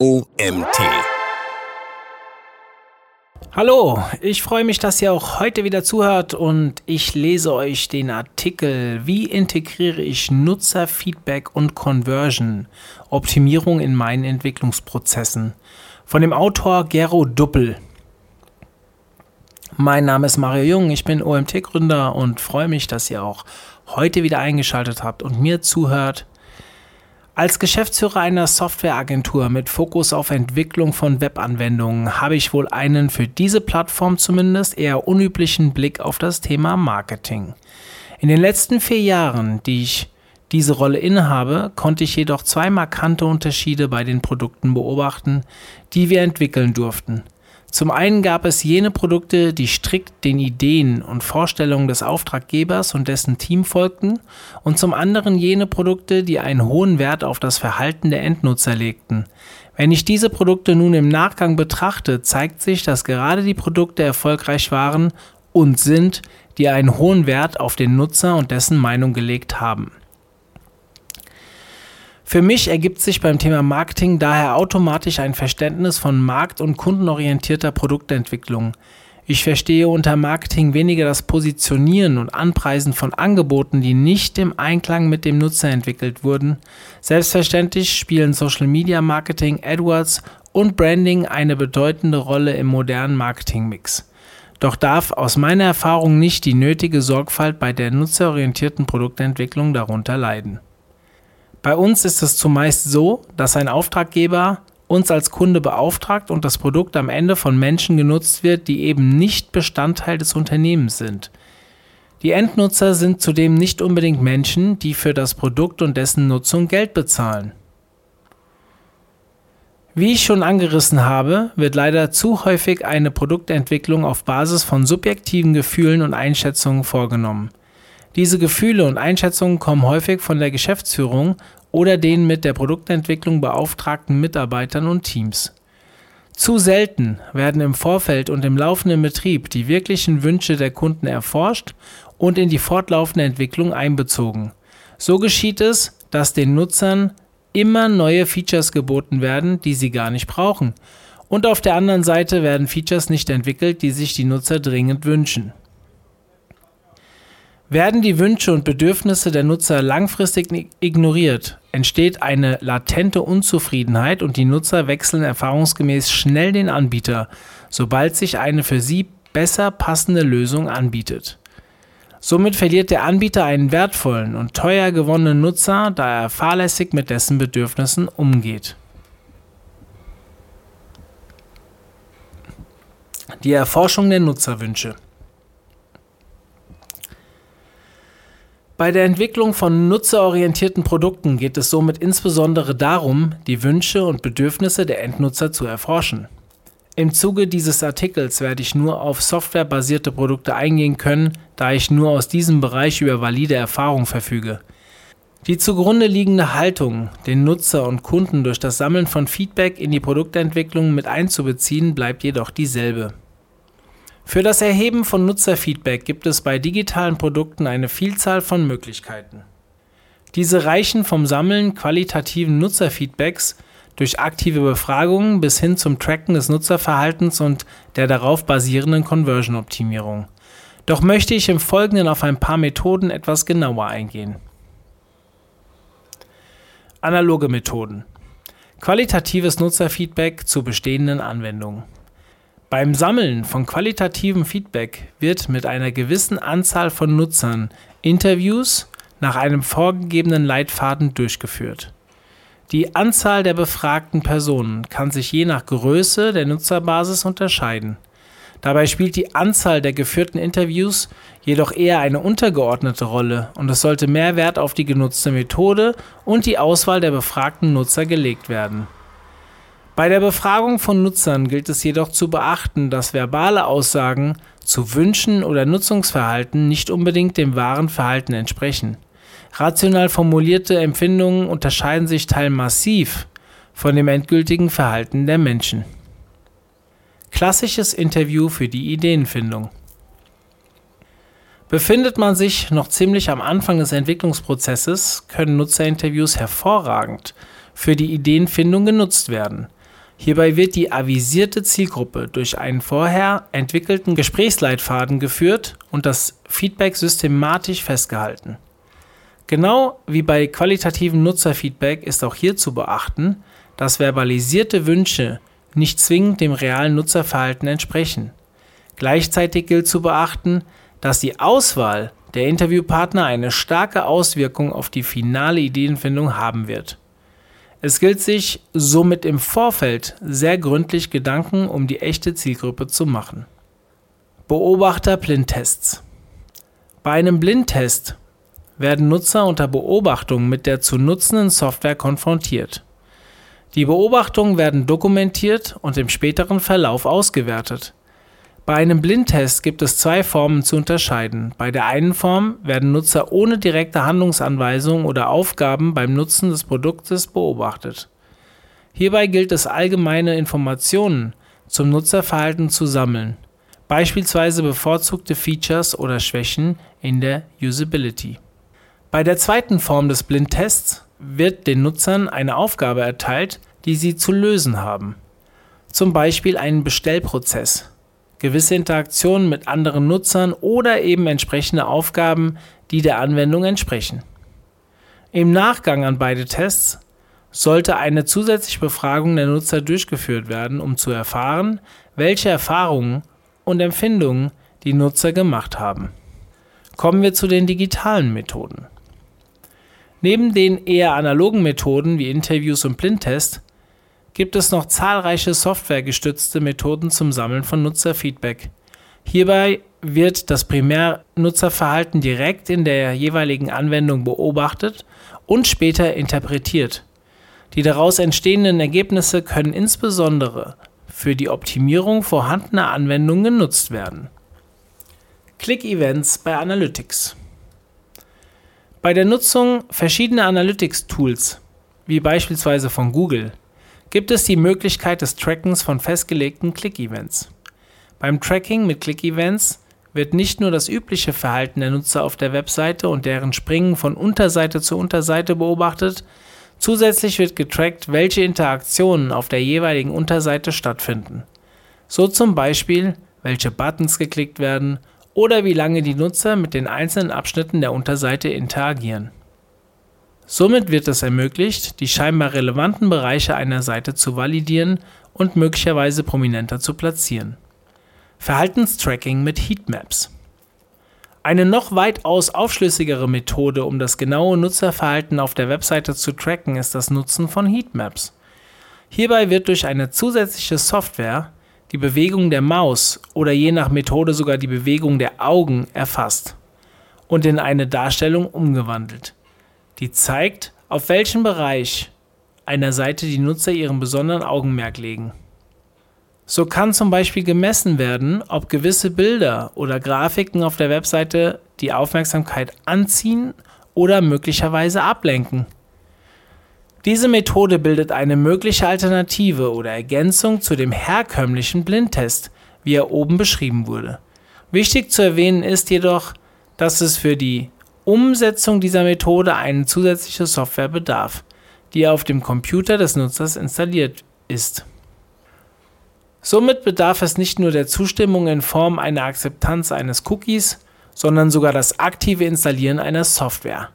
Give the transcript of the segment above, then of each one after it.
OMT. Hallo, ich freue mich, dass ihr auch heute wieder zuhört und ich lese euch den Artikel Wie integriere ich Nutzerfeedback und Conversion Optimierung in meinen Entwicklungsprozessen von dem Autor Gero Duppel. Mein Name ist Mario Jung, ich bin OMT-Gründer und freue mich, dass ihr auch heute wieder eingeschaltet habt und mir zuhört als Geschäftsführer einer Softwareagentur mit Fokus auf Entwicklung von Webanwendungen habe ich wohl einen für diese Plattform zumindest eher unüblichen Blick auf das Thema Marketing. In den letzten vier Jahren, die ich diese Rolle innehabe, konnte ich jedoch zwei markante Unterschiede bei den Produkten beobachten, die wir entwickeln durften. Zum einen gab es jene Produkte, die strikt den Ideen und Vorstellungen des Auftraggebers und dessen Team folgten, und zum anderen jene Produkte, die einen hohen Wert auf das Verhalten der Endnutzer legten. Wenn ich diese Produkte nun im Nachgang betrachte, zeigt sich, dass gerade die Produkte erfolgreich waren und sind, die einen hohen Wert auf den Nutzer und dessen Meinung gelegt haben. Für mich ergibt sich beim Thema Marketing daher automatisch ein Verständnis von markt- und kundenorientierter Produktentwicklung. Ich verstehe unter Marketing weniger das Positionieren und Anpreisen von Angeboten, die nicht im Einklang mit dem Nutzer entwickelt wurden. Selbstverständlich spielen Social Media Marketing, AdWords und Branding eine bedeutende Rolle im modernen Marketingmix. Doch darf aus meiner Erfahrung nicht die nötige Sorgfalt bei der nutzerorientierten Produktentwicklung darunter leiden. Bei uns ist es zumeist so, dass ein Auftraggeber uns als Kunde beauftragt und das Produkt am Ende von Menschen genutzt wird, die eben nicht Bestandteil des Unternehmens sind. Die Endnutzer sind zudem nicht unbedingt Menschen, die für das Produkt und dessen Nutzung Geld bezahlen. Wie ich schon angerissen habe, wird leider zu häufig eine Produktentwicklung auf Basis von subjektiven Gefühlen und Einschätzungen vorgenommen. Diese Gefühle und Einschätzungen kommen häufig von der Geschäftsführung oder den mit der Produktentwicklung beauftragten Mitarbeitern und Teams. Zu selten werden im Vorfeld und im laufenden Betrieb die wirklichen Wünsche der Kunden erforscht und in die fortlaufende Entwicklung einbezogen. So geschieht es, dass den Nutzern immer neue Features geboten werden, die sie gar nicht brauchen. Und auf der anderen Seite werden Features nicht entwickelt, die sich die Nutzer dringend wünschen. Werden die Wünsche und Bedürfnisse der Nutzer langfristig ignoriert, entsteht eine latente Unzufriedenheit und die Nutzer wechseln erfahrungsgemäß schnell den Anbieter, sobald sich eine für sie besser passende Lösung anbietet. Somit verliert der Anbieter einen wertvollen und teuer gewonnenen Nutzer, da er fahrlässig mit dessen Bedürfnissen umgeht. Die Erforschung der Nutzerwünsche. Bei der Entwicklung von nutzerorientierten Produkten geht es somit insbesondere darum, die Wünsche und Bedürfnisse der Endnutzer zu erforschen. Im Zuge dieses Artikels werde ich nur auf softwarebasierte Produkte eingehen können, da ich nur aus diesem Bereich über valide Erfahrung verfüge. Die zugrunde liegende Haltung, den Nutzer und Kunden durch das Sammeln von Feedback in die Produktentwicklung mit einzubeziehen, bleibt jedoch dieselbe. Für das Erheben von Nutzerfeedback gibt es bei digitalen Produkten eine Vielzahl von Möglichkeiten. Diese reichen vom Sammeln qualitativen Nutzerfeedbacks durch aktive Befragungen bis hin zum Tracken des Nutzerverhaltens und der darauf basierenden Conversion-Optimierung. Doch möchte ich im Folgenden auf ein paar Methoden etwas genauer eingehen. Analoge Methoden. Qualitatives Nutzerfeedback zu bestehenden Anwendungen. Beim Sammeln von qualitativem Feedback wird mit einer gewissen Anzahl von Nutzern Interviews nach einem vorgegebenen Leitfaden durchgeführt. Die Anzahl der befragten Personen kann sich je nach Größe der Nutzerbasis unterscheiden. Dabei spielt die Anzahl der geführten Interviews jedoch eher eine untergeordnete Rolle und es sollte mehr Wert auf die genutzte Methode und die Auswahl der befragten Nutzer gelegt werden. Bei der Befragung von Nutzern gilt es jedoch zu beachten, dass verbale Aussagen zu Wünschen oder Nutzungsverhalten nicht unbedingt dem wahren Verhalten entsprechen. Rational formulierte Empfindungen unterscheiden sich teilmassiv von dem endgültigen Verhalten der Menschen. Klassisches Interview für die Ideenfindung. Befindet man sich noch ziemlich am Anfang des Entwicklungsprozesses, können Nutzerinterviews hervorragend für die Ideenfindung genutzt werden. Hierbei wird die avisierte Zielgruppe durch einen vorher entwickelten Gesprächsleitfaden geführt und das Feedback systematisch festgehalten. Genau wie bei qualitativen Nutzerfeedback ist auch hier zu beachten, dass verbalisierte Wünsche nicht zwingend dem realen Nutzerverhalten entsprechen. Gleichzeitig gilt zu beachten, dass die Auswahl der Interviewpartner eine starke Auswirkung auf die finale Ideenfindung haben wird. Es gilt sich somit im Vorfeld sehr gründlich Gedanken um die echte Zielgruppe zu machen. Beobachter-Blindtests Bei einem Blindtest werden Nutzer unter Beobachtung mit der zu nutzenden Software konfrontiert. Die Beobachtungen werden dokumentiert und im späteren Verlauf ausgewertet. Bei einem Blindtest gibt es zwei Formen zu unterscheiden. Bei der einen Form werden Nutzer ohne direkte Handlungsanweisungen oder Aufgaben beim Nutzen des Produktes beobachtet. Hierbei gilt es allgemeine Informationen zum Nutzerverhalten zu sammeln, beispielsweise bevorzugte Features oder Schwächen in der Usability. Bei der zweiten Form des Blindtests wird den Nutzern eine Aufgabe erteilt, die sie zu lösen haben. Zum Beispiel einen Bestellprozess gewisse Interaktionen mit anderen Nutzern oder eben entsprechende Aufgaben, die der Anwendung entsprechen. Im Nachgang an beide Tests sollte eine zusätzliche Befragung der Nutzer durchgeführt werden, um zu erfahren, welche Erfahrungen und Empfindungen die Nutzer gemacht haben. Kommen wir zu den digitalen Methoden. Neben den eher analogen Methoden wie Interviews und Blindtest gibt es noch zahlreiche softwaregestützte Methoden zum Sammeln von Nutzerfeedback. Hierbei wird das Primärnutzerverhalten direkt in der jeweiligen Anwendung beobachtet und später interpretiert. Die daraus entstehenden Ergebnisse können insbesondere für die Optimierung vorhandener Anwendungen genutzt werden. Click-Events bei Analytics. Bei der Nutzung verschiedener Analytics-Tools, wie beispielsweise von Google, gibt es die Möglichkeit des Trackens von festgelegten Click-Events. Beim Tracking mit Click-Events wird nicht nur das übliche Verhalten der Nutzer auf der Webseite und deren Springen von Unterseite zu Unterseite beobachtet, zusätzlich wird getrackt, welche Interaktionen auf der jeweiligen Unterseite stattfinden. So zum Beispiel, welche Buttons geklickt werden oder wie lange die Nutzer mit den einzelnen Abschnitten der Unterseite interagieren. Somit wird es ermöglicht, die scheinbar relevanten Bereiche einer Seite zu validieren und möglicherweise prominenter zu platzieren. Verhaltenstracking mit Heatmaps. Eine noch weitaus aufschlüssigere Methode, um das genaue Nutzerverhalten auf der Webseite zu tracken, ist das Nutzen von Heatmaps. Hierbei wird durch eine zusätzliche Software die Bewegung der Maus oder je nach Methode sogar die Bewegung der Augen erfasst und in eine Darstellung umgewandelt die zeigt, auf welchen Bereich einer Seite die Nutzer ihren besonderen Augenmerk legen. So kann zum Beispiel gemessen werden, ob gewisse Bilder oder Grafiken auf der Webseite die Aufmerksamkeit anziehen oder möglicherweise ablenken. Diese Methode bildet eine mögliche Alternative oder Ergänzung zu dem herkömmlichen Blindtest, wie er oben beschrieben wurde. Wichtig zu erwähnen ist jedoch, dass es für die Umsetzung dieser Methode eine zusätzliche Software bedarf, die auf dem Computer des Nutzers installiert ist. Somit bedarf es nicht nur der Zustimmung in Form einer Akzeptanz eines Cookies, sondern sogar das aktive Installieren einer Software.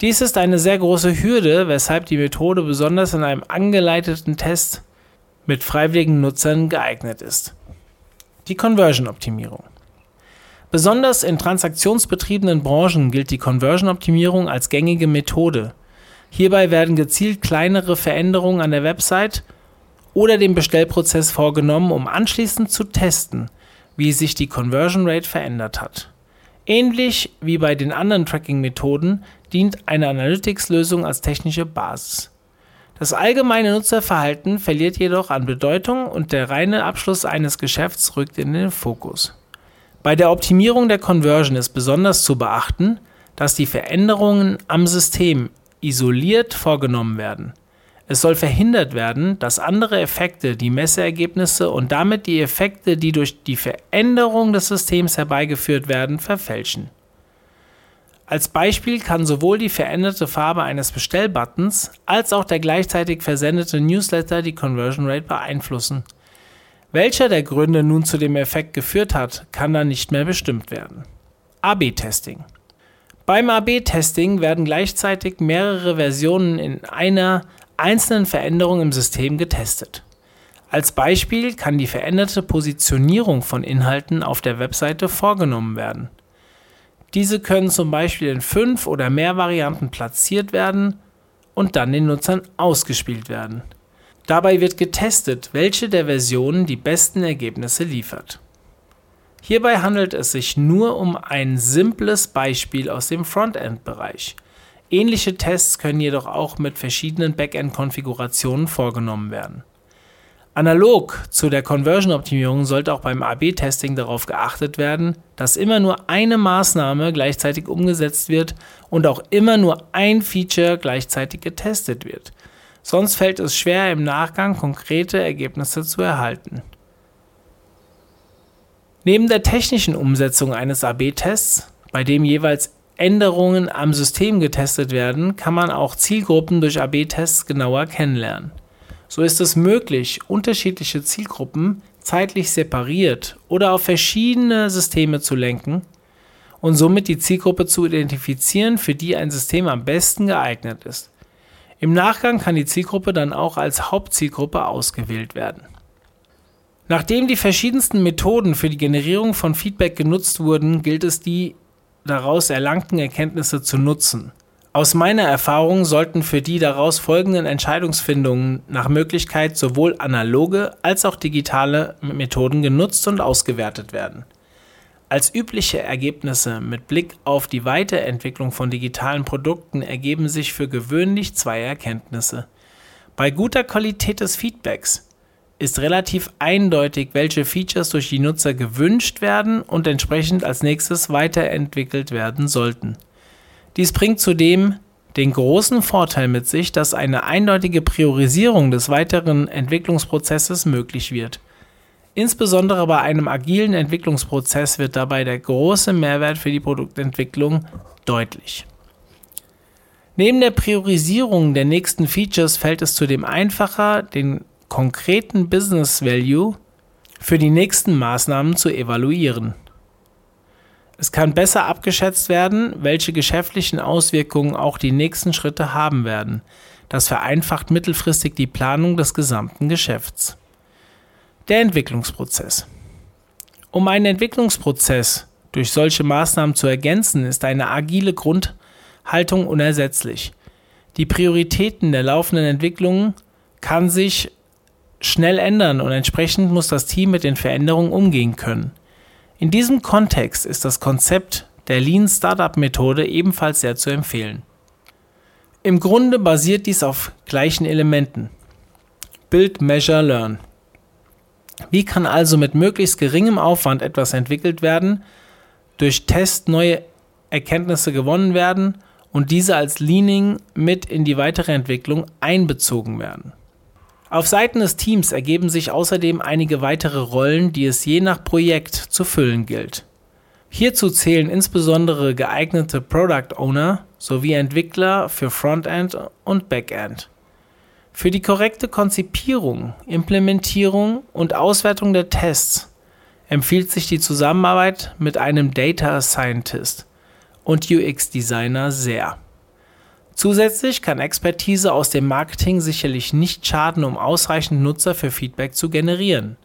Dies ist eine sehr große Hürde, weshalb die Methode besonders in einem angeleiteten Test mit freiwilligen Nutzern geeignet ist. Die Conversion-Optimierung. Besonders in transaktionsbetriebenen Branchen gilt die Conversion-Optimierung als gängige Methode. Hierbei werden gezielt kleinere Veränderungen an der Website oder dem Bestellprozess vorgenommen, um anschließend zu testen, wie sich die Conversion Rate verändert hat. Ähnlich wie bei den anderen Tracking-Methoden dient eine Analytics-Lösung als technische Basis. Das allgemeine Nutzerverhalten verliert jedoch an Bedeutung und der reine Abschluss eines Geschäfts rückt in den Fokus. Bei der Optimierung der Conversion ist besonders zu beachten, dass die Veränderungen am System isoliert vorgenommen werden. Es soll verhindert werden, dass andere Effekte die Messergebnisse und damit die Effekte, die durch die Veränderung des Systems herbeigeführt werden, verfälschen. Als Beispiel kann sowohl die veränderte Farbe eines Bestellbuttons als auch der gleichzeitig versendete Newsletter die Conversion Rate beeinflussen. Welcher der Gründe nun zu dem Effekt geführt hat, kann dann nicht mehr bestimmt werden. AB-Testing. Beim AB-Testing werden gleichzeitig mehrere Versionen in einer einzelnen Veränderung im System getestet. Als Beispiel kann die veränderte Positionierung von Inhalten auf der Webseite vorgenommen werden. Diese können zum Beispiel in fünf oder mehr Varianten platziert werden und dann den Nutzern ausgespielt werden. Dabei wird getestet, welche der Versionen die besten Ergebnisse liefert. Hierbei handelt es sich nur um ein simples Beispiel aus dem Frontend-Bereich. Ähnliche Tests können jedoch auch mit verschiedenen Backend-Konfigurationen vorgenommen werden. Analog zu der Conversion-Optimierung sollte auch beim AB-Testing darauf geachtet werden, dass immer nur eine Maßnahme gleichzeitig umgesetzt wird und auch immer nur ein Feature gleichzeitig getestet wird. Sonst fällt es schwer, im Nachgang konkrete Ergebnisse zu erhalten. Neben der technischen Umsetzung eines AB-Tests, bei dem jeweils Änderungen am System getestet werden, kann man auch Zielgruppen durch AB-Tests genauer kennenlernen. So ist es möglich, unterschiedliche Zielgruppen zeitlich separiert oder auf verschiedene Systeme zu lenken und somit die Zielgruppe zu identifizieren, für die ein System am besten geeignet ist. Im Nachgang kann die Zielgruppe dann auch als Hauptzielgruppe ausgewählt werden. Nachdem die verschiedensten Methoden für die Generierung von Feedback genutzt wurden, gilt es, die daraus erlangten Erkenntnisse zu nutzen. Aus meiner Erfahrung sollten für die daraus folgenden Entscheidungsfindungen nach Möglichkeit sowohl analoge als auch digitale Methoden genutzt und ausgewertet werden. Als übliche Ergebnisse mit Blick auf die Weiterentwicklung von digitalen Produkten ergeben sich für gewöhnlich zwei Erkenntnisse. Bei guter Qualität des Feedbacks ist relativ eindeutig, welche Features durch die Nutzer gewünscht werden und entsprechend als nächstes weiterentwickelt werden sollten. Dies bringt zudem den großen Vorteil mit sich, dass eine eindeutige Priorisierung des weiteren Entwicklungsprozesses möglich wird. Insbesondere bei einem agilen Entwicklungsprozess wird dabei der große Mehrwert für die Produktentwicklung deutlich. Neben der Priorisierung der nächsten Features fällt es zudem einfacher, den konkreten Business Value für die nächsten Maßnahmen zu evaluieren. Es kann besser abgeschätzt werden, welche geschäftlichen Auswirkungen auch die nächsten Schritte haben werden. Das vereinfacht mittelfristig die Planung des gesamten Geschäfts. Der Entwicklungsprozess. Um einen Entwicklungsprozess durch solche Maßnahmen zu ergänzen, ist eine agile Grundhaltung unersetzlich. Die Prioritäten der laufenden Entwicklungen kann sich schnell ändern und entsprechend muss das Team mit den Veränderungen umgehen können. In diesem Kontext ist das Konzept der Lean Startup Methode ebenfalls sehr zu empfehlen. Im Grunde basiert dies auf gleichen Elementen. Build, Measure, Learn. Wie kann also mit möglichst geringem Aufwand etwas entwickelt werden, durch Test neue Erkenntnisse gewonnen werden und diese als Leaning mit in die weitere Entwicklung einbezogen werden? Auf Seiten des Teams ergeben sich außerdem einige weitere Rollen, die es je nach Projekt zu füllen gilt. Hierzu zählen insbesondere geeignete Product Owner sowie Entwickler für Frontend und Backend. Für die korrekte Konzipierung, Implementierung und Auswertung der Tests empfiehlt sich die Zusammenarbeit mit einem Data Scientist und UX Designer sehr. Zusätzlich kann Expertise aus dem Marketing sicherlich nicht schaden, um ausreichend Nutzer für Feedback zu generieren.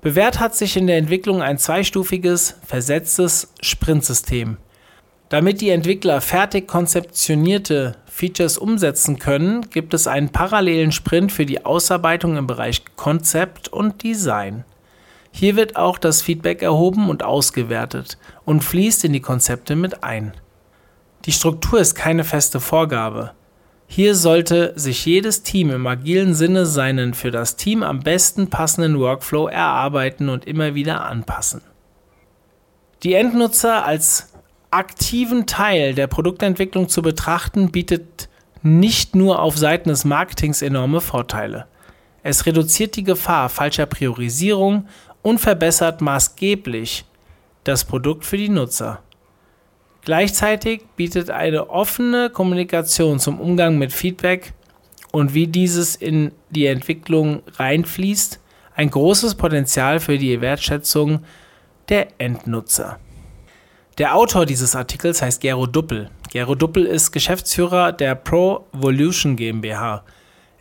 Bewährt hat sich in der Entwicklung ein zweistufiges, versetztes Sprintsystem. Damit die Entwickler fertig konzeptionierte Features umsetzen können, gibt es einen parallelen Sprint für die Ausarbeitung im Bereich Konzept und Design. Hier wird auch das Feedback erhoben und ausgewertet und fließt in die Konzepte mit ein. Die Struktur ist keine feste Vorgabe. Hier sollte sich jedes Team im agilen Sinne seinen für das Team am besten passenden Workflow erarbeiten und immer wieder anpassen. Die Endnutzer als aktiven Teil der Produktentwicklung zu betrachten, bietet nicht nur auf Seiten des Marketings enorme Vorteile. Es reduziert die Gefahr falscher Priorisierung und verbessert maßgeblich das Produkt für die Nutzer. Gleichzeitig bietet eine offene Kommunikation zum Umgang mit Feedback und wie dieses in die Entwicklung reinfließt, ein großes Potenzial für die Wertschätzung der Endnutzer. Der Autor dieses Artikels heißt Gero Duppel. Gero Duppel ist Geschäftsführer der Provolution GmbH.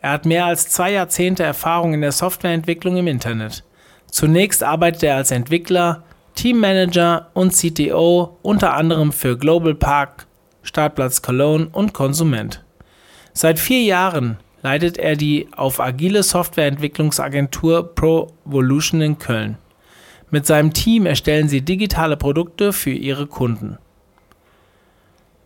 Er hat mehr als zwei Jahrzehnte Erfahrung in der Softwareentwicklung im Internet. Zunächst arbeitet er als Entwickler, Teammanager und CTO unter anderem für Global Park, Startplatz Cologne und Konsument. Seit vier Jahren leitet er die auf agile Softwareentwicklungsagentur Provolution in Köln. Mit seinem Team erstellen sie digitale Produkte für ihre Kunden.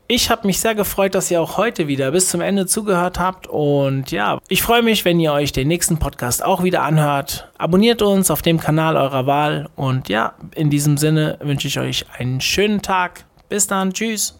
Ich habe mich sehr gefreut, dass ihr auch heute wieder bis zum Ende zugehört habt. Und ja, ich freue mich, wenn ihr euch den nächsten Podcast auch wieder anhört. Abonniert uns auf dem Kanal eurer Wahl. Und ja, in diesem Sinne wünsche ich euch einen schönen Tag. Bis dann. Tschüss.